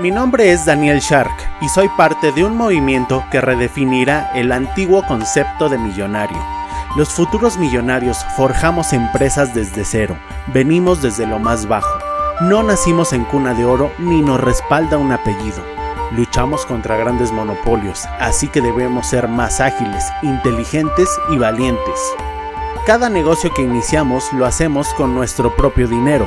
Mi nombre es Daniel Shark y soy parte de un movimiento que redefinirá el antiguo concepto de millonario. Los futuros millonarios forjamos empresas desde cero, venimos desde lo más bajo. No nacimos en cuna de oro ni nos respalda un apellido. Luchamos contra grandes monopolios, así que debemos ser más ágiles, inteligentes y valientes. Cada negocio que iniciamos lo hacemos con nuestro propio dinero,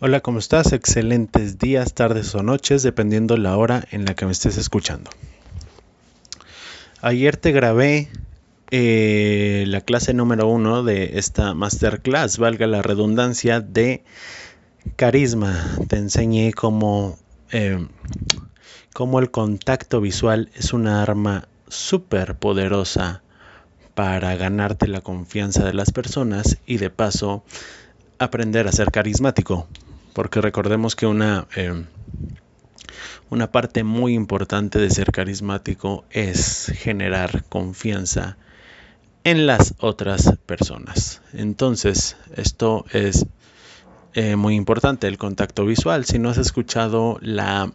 Hola, ¿cómo estás? Excelentes días, tardes o noches, dependiendo la hora en la que me estés escuchando. Ayer te grabé eh, la clase número uno de esta masterclass, valga la redundancia, de carisma. Te enseñé cómo, eh, cómo el contacto visual es una arma súper poderosa para ganarte la confianza de las personas y de paso aprender a ser carismático porque recordemos que una, eh, una parte muy importante de ser carismático es generar confianza en las otras personas. Entonces, esto es eh, muy importante, el contacto visual. Si no has escuchado la,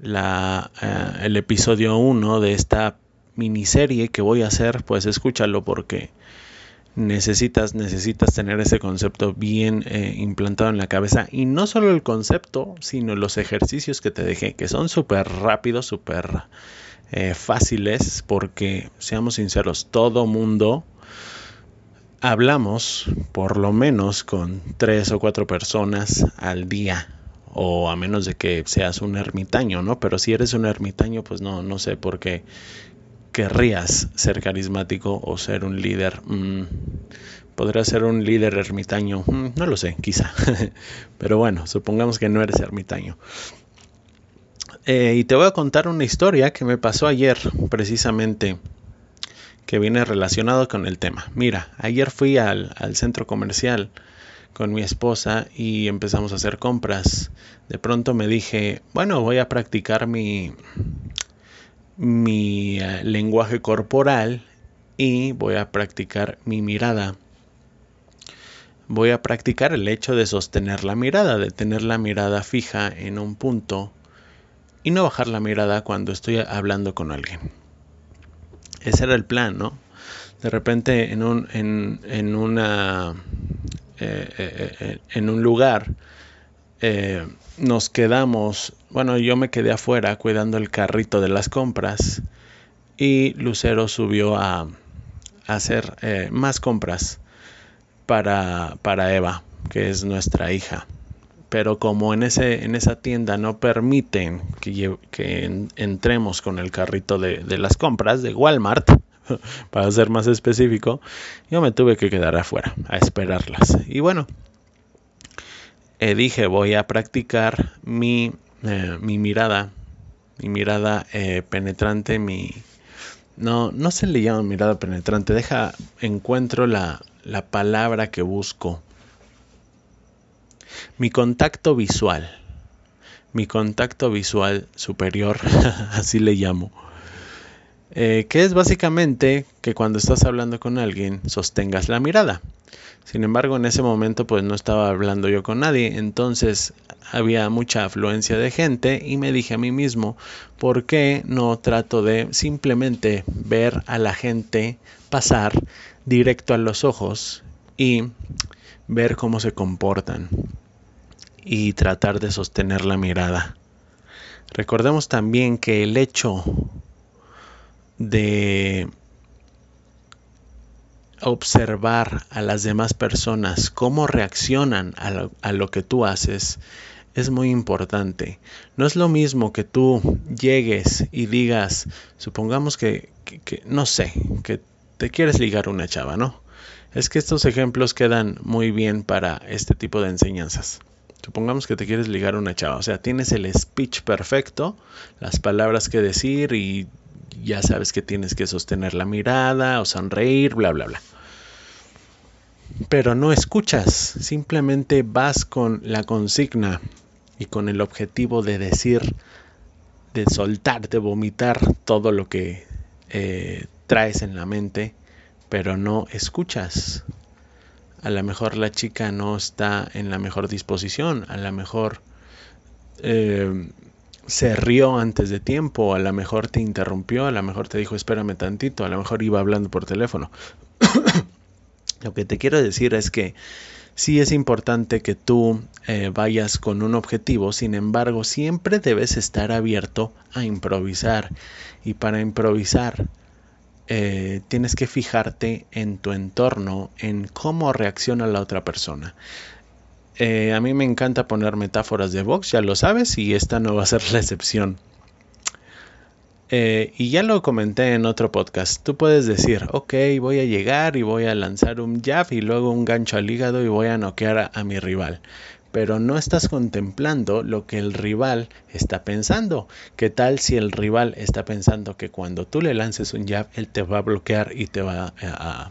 la, eh, el episodio 1 de esta miniserie que voy a hacer, pues escúchalo porque necesitas, necesitas tener ese concepto bien eh, implantado en la cabeza. Y no solo el concepto, sino los ejercicios que te dejé, que son súper rápidos, súper eh, fáciles, porque seamos sinceros, todo mundo hablamos por lo menos con tres o cuatro personas al día o a menos de que seas un ermitaño, ¿no? Pero si eres un ermitaño, pues no, no sé por qué querrías ser carismático o ser un líder. Mm, podría ser un líder ermitaño, mm, no lo sé, quizá. Pero bueno, supongamos que no eres ermitaño. Eh, y te voy a contar una historia que me pasó ayer, precisamente, que viene relacionado con el tema. Mira, ayer fui al, al centro comercial con mi esposa y empezamos a hacer compras. De pronto me dije, bueno, voy a practicar mi, mi eh, lenguaje corporal y voy a practicar mi mirada. Voy a practicar el hecho de sostener la mirada, de tener la mirada fija en un punto y no bajar la mirada cuando estoy hablando con alguien. Ese era el plan, ¿no? De repente en un, en, una, eh, eh, en un lugar nos quedamos, bueno, yo me quedé afuera cuidando el carrito de las compras y Lucero subió a, hacer eh, más compras para, para Eva, que es nuestra hija. Pero como en, ese, en esa tienda no permiten que, que entremos con el carrito de, de las compras de Walmart, para ser más específico, yo me tuve que quedar afuera a esperarlas. Y bueno, eh, dije voy a practicar mi, eh, mi mirada, mi mirada eh, penetrante, mi... No, no se le llama mirada penetrante, deja, encuentro la, la palabra que busco. Mi contacto visual, mi contacto visual superior, así le llamo. Que es básicamente que cuando estás hablando con alguien sostengas la mirada. Sin embargo, en ese momento pues no estaba hablando yo con nadie, entonces había mucha afluencia de gente y me dije a mí mismo, ¿por qué no trato de simplemente ver a la gente pasar directo a los ojos y ver cómo se comportan y tratar de sostener la mirada? Recordemos también que el hecho de observar a las demás personas, cómo reaccionan a lo, que tú haces, es muy importante. No es lo mismo que tú llegues y digas, supongamos que, que, no sé, que te quieres ligar una chava, ¿no? Es que estos ejemplos quedan muy bien para este tipo de enseñanzas. Supongamos que te quieres ligar una chava, o sea, tienes el speech perfecto, las palabras que decir y ya sabes que tienes que sostener la mirada o sonreír, bla, bla, bla. Pero no escuchas, simplemente vas con la consigna y con el objetivo de decir, de soltar, de vomitar todo lo que eh, traes en la mente, pero no escuchas. A lo mejor la chica no está en la mejor disposición, a lo mejor eh, se rió antes de tiempo, a lo mejor te interrumpió, a lo mejor te dijo espérame tantito, a lo mejor iba hablando por teléfono. lo que te quiero decir es que sí es importante que tú eh, vayas con un objetivo, sin embargo siempre debes estar abierto a improvisar y para improvisar eh, tienes que fijarte en tu entorno, en cómo reacciona la otra persona. Eh, a mí me encanta poner metáforas de box, ya lo sabes, y esta no va a ser la excepción. Eh, y ya lo comenté en otro podcast. Tú puedes decir, ok, voy a llegar y voy a lanzar un jab y luego un gancho al hígado y voy a noquear a, mi rival. Pero no estás contemplando lo que el rival está pensando. ¿Qué tal si el rival está pensando que cuando tú le lances un jab, él te va a bloquear y te va a a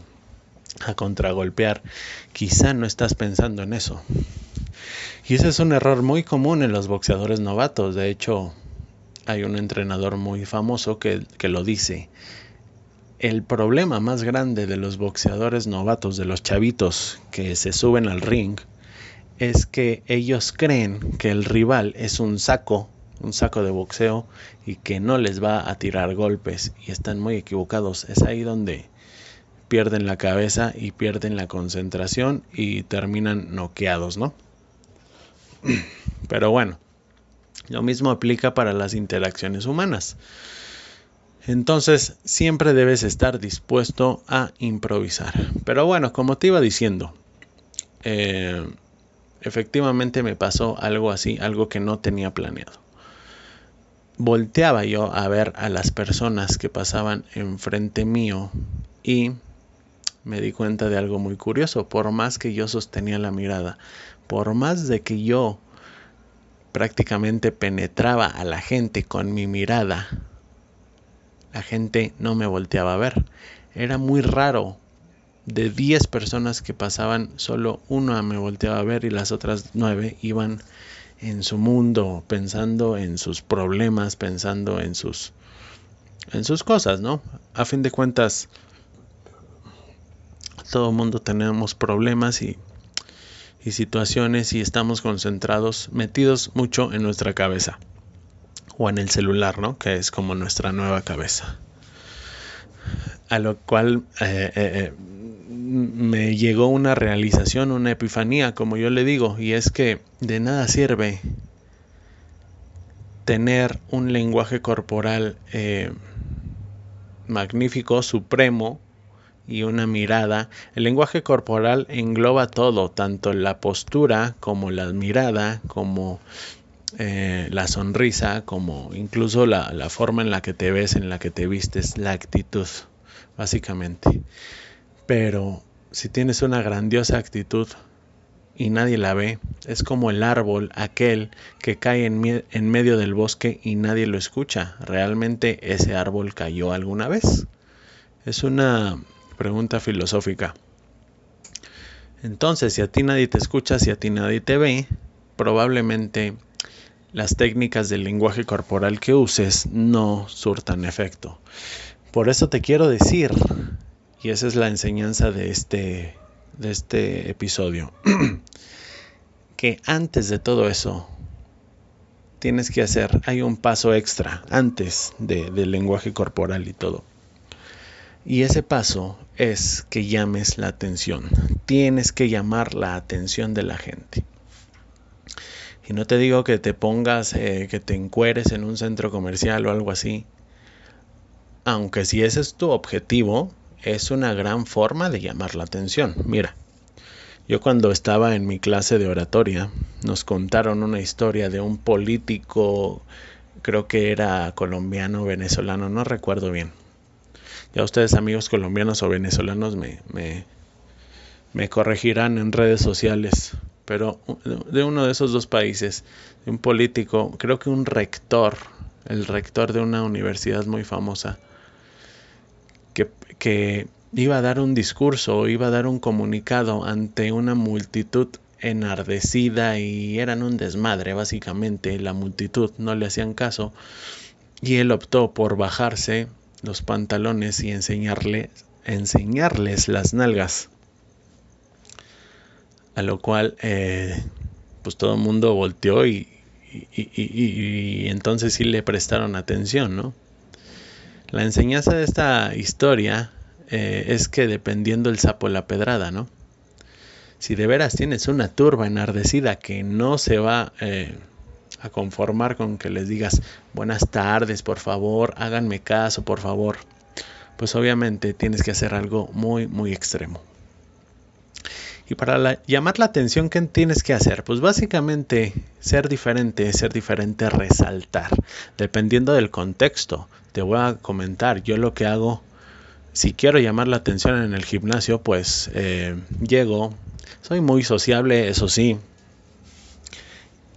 contragolpear, quizá no estás pensando en eso. Y ese es un error muy común en los boxeadores novatos. De hecho, hay un entrenador muy famoso que, que lo dice. El problema más grande de los boxeadores novatos, de los chavitos que se suben al ring, es que ellos creen que el rival es un saco, un saco de boxeo y que no les va a tirar golpes y están muy equivocados. Es ahí donde pierden la cabeza y pierden la concentración y terminan noqueados, ¿no? Pero bueno, lo mismo aplica para las interacciones humanas. Entonces, siempre debes estar dispuesto a improvisar. Pero bueno, como te iba diciendo, eh, efectivamente me pasó algo así, algo que no tenía planeado. Volteaba yo a ver a las personas que pasaban enfrente mío y me di cuenta de algo muy curioso. Por más que yo sostenía la mirada, por más de que yo prácticamente penetraba a la gente con mi mirada, la gente no me volteaba a ver. Era muy raro. De 10 personas que pasaban, solo una me volteaba a ver y las otras 9 iban en su mundo, pensando en sus problemas, pensando en sus en sus cosas, ¿no? A fin de cuentas, todo el mundo tenemos problemas y, situaciones y estamos concentrados, metidos mucho en nuestra cabeza o en el celular, ¿no? Que es como nuestra nueva cabeza. A lo cual eh, eh, eh, me llegó una realización, una epifanía, como yo le digo, y es que de nada sirve tener un lenguaje corporal magnífico, supremo, y una mirada, el lenguaje corporal engloba todo, tanto la postura como la mirada, como eh, la sonrisa, como incluso la, la, forma en la que te ves, en la que te vistes, la actitud, básicamente. Pero si tienes una grandiosa actitud y nadie la ve, es como el árbol, aquel que cae en, en medio del bosque y nadie lo escucha. ¿Realmente ese árbol cayó alguna vez? Es una Pregunta filosófica. Entonces, si a ti nadie te escucha, si a ti nadie te ve, probablemente las técnicas del lenguaje corporal que uses no surtan efecto. Por eso te quiero decir, y esa es la enseñanza de este, de este episodio, que antes de todo eso, tienes que hacer, hay un paso extra antes del lenguaje corporal y todo. Y ese paso es que llames la atención. Tienes que llamar la atención de la gente. Y no te digo que te pongas, eh, que te encueres en un centro comercial o algo así. Aunque si ese es tu objetivo, es una gran forma de llamar la atención. Mira, yo cuando estaba en mi clase de oratoria, nos contaron una historia de un político, creo que era colombiano, venezolano, no recuerdo bien. Ya ustedes amigos colombianos o venezolanos me, me, corregirán en redes sociales, pero de uno de esos dos países, un político, creo que un rector, el rector de una universidad muy famosa, que, que iba a dar un discurso, iba a dar un comunicado ante una multitud enardecida y eran un desmadre básicamente, la multitud no le hacían caso y él optó por bajarse los pantalones y enseñarle, enseñarles las nalgas. A lo cual eh, pues todo el mundo volteó y, y entonces sí le prestaron atención, ¿no? La enseñanza de esta historia eh, es que dependiendo el sapo la pedrada, ¿no? Si de veras tienes una turba enardecida que no se va eh, conformar con que les digas buenas tardes, por favor, háganme caso, por favor, pues obviamente tienes que hacer algo muy, muy extremo. Y para llamar la atención, ¿qué tienes que hacer? Pues básicamente ser diferente, ser diferente, resaltar. Dependiendo del contexto, te voy a comentar, yo lo que hago si quiero llamar la atención en el gimnasio, pues eh, llego, soy muy sociable, eso sí,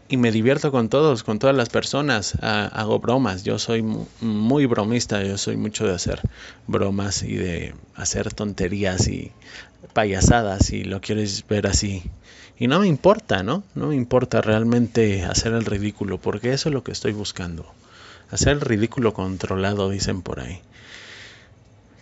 y me divierto con todos, con todas las personas, hago bromas, yo soy muy bromista, yo soy mucho de hacer bromas y de hacer tonterías y payasadas, si lo quieres ver así. Y no me importa, ¿no? No me importa realmente hacer el ridículo, porque eso es lo que estoy buscando. Hacer el ridículo controlado, dicen por ahí.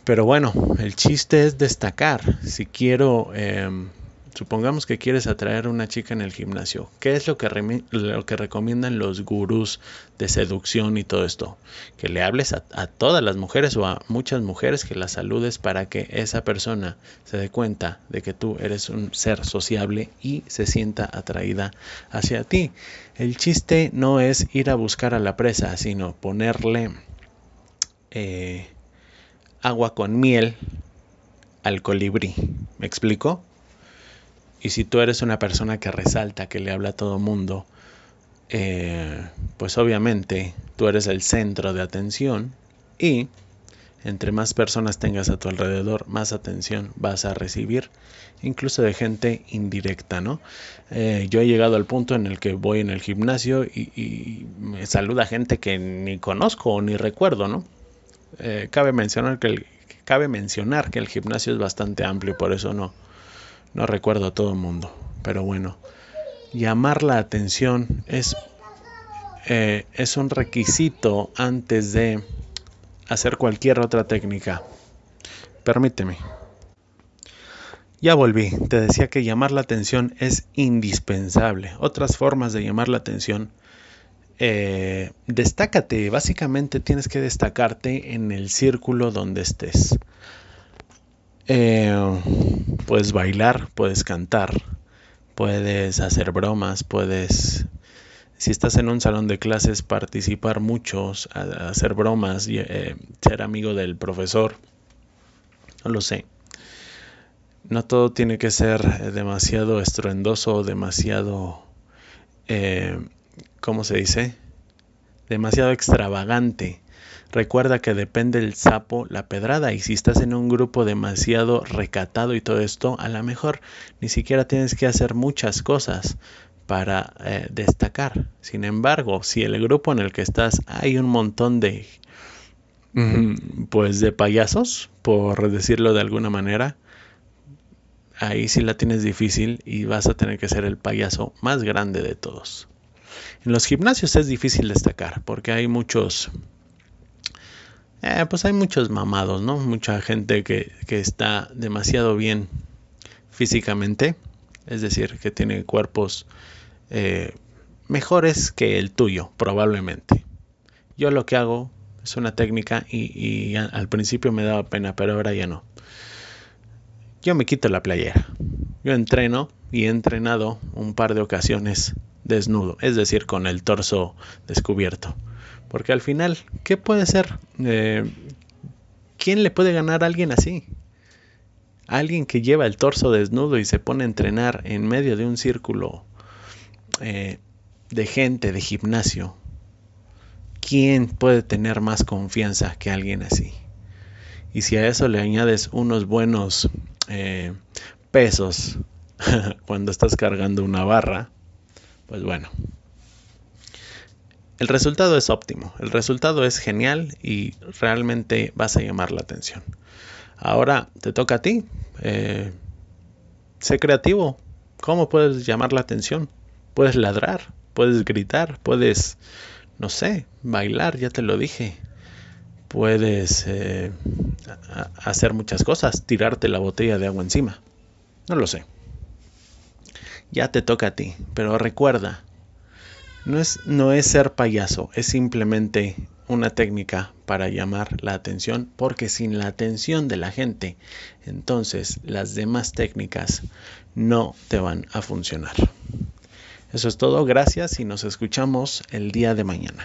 Pero bueno, el chiste es destacar. Si quiero, em, supongamos que quieres atraer a una chica en el gimnasio, ¿qué es lo que, lo que recomiendan los gurús de seducción y todo esto? Que le hables a, a todas las mujeres o a muchas mujeres, que las saludes para que esa persona se dé cuenta de que tú eres un ser sociable y se sienta atraída hacia ti. El chiste no es ir a buscar a la presa, sino ponerle... Eh, agua con miel al colibrí. ¿Me explico? Y si tú eres una persona que resalta, que le habla a todo mundo, eh, pues obviamente tú eres el centro de atención y entre más personas tengas a tu alrededor, más atención vas a recibir, incluso de gente indirecta, ¿no? Eh, yo he llegado al punto en el que voy en el gimnasio y, me saluda gente que ni conozco o ni recuerdo, ¿no? Eh, cabe, mencionar que el, cabe mencionar que el gimnasio es bastante amplio, por eso no, no recuerdo a todo el mundo. Pero bueno, llamar la atención es, eh, es un requisito antes de hacer cualquier otra técnica. Permíteme. Ya volví, te decía que llamar la atención es indispensable. Otras formas de llamar la atención eh, destácate, básicamente tienes que destacarte en el círculo donde estés. Eh, puedes bailar, puedes cantar, puedes hacer bromas, puedes, si estás en un salón de clases, participar muchos, hacer bromas, eh, ser amigo del profesor. No lo sé. No todo tiene que ser demasiado estruendoso demasiado ¿cómo se dice? Demasiado extravagante. Recuerda que depende el sapo la pedrada y si estás en un grupo demasiado recatado y todo esto, a lo mejor ni siquiera tienes que hacer muchas cosas para eh, destacar. Sin embargo, si el grupo en el que estás hay un montón de pues de payasos, por decirlo de alguna manera, ahí sí la tienes difícil y vas a tener que ser el payaso más grande de todos. En los gimnasios es difícil destacar porque hay muchos, eh, pues hay muchos mamados, ¿no? Mucha gente que, está demasiado bien físicamente, es decir, que tiene cuerpos eh, mejores que el tuyo, probablemente. Yo lo que hago es una técnica y, al principio me daba pena, pero ahora ya no. Yo me quito la playera. Yo entreno y he entrenado un par de ocasiones desnudo, es decir, con el torso descubierto. Porque al final, ¿qué puede ser? Eh, ¿Quién le puede ganar a alguien así? Alguien que lleva el torso desnudo y se pone a entrenar en medio de un círculo eh, de gente de gimnasio. ¿Quién puede tener más confianza que alguien así? Y si a eso le añades unos buenos eh, pesos cuando estás cargando una barra, pues bueno, el resultado es óptimo, el resultado es genial y realmente vas a llamar la atención. Ahora te toca a ti. Eh, sé creativo. ¿Cómo puedes llamar la atención? Puedes ladrar, puedes gritar, puedes, no sé, bailar, ya te lo dije. Puedes eh, hacer muchas cosas, tirarte la botella de agua encima. No lo sé. Ya te toca a ti, pero recuerda, no es, no es ser payaso, es simplemente una técnica para llamar la atención, porque sin la atención de la gente, entonces las demás técnicas no te van a funcionar. Eso es todo, gracias y nos escuchamos el día de mañana.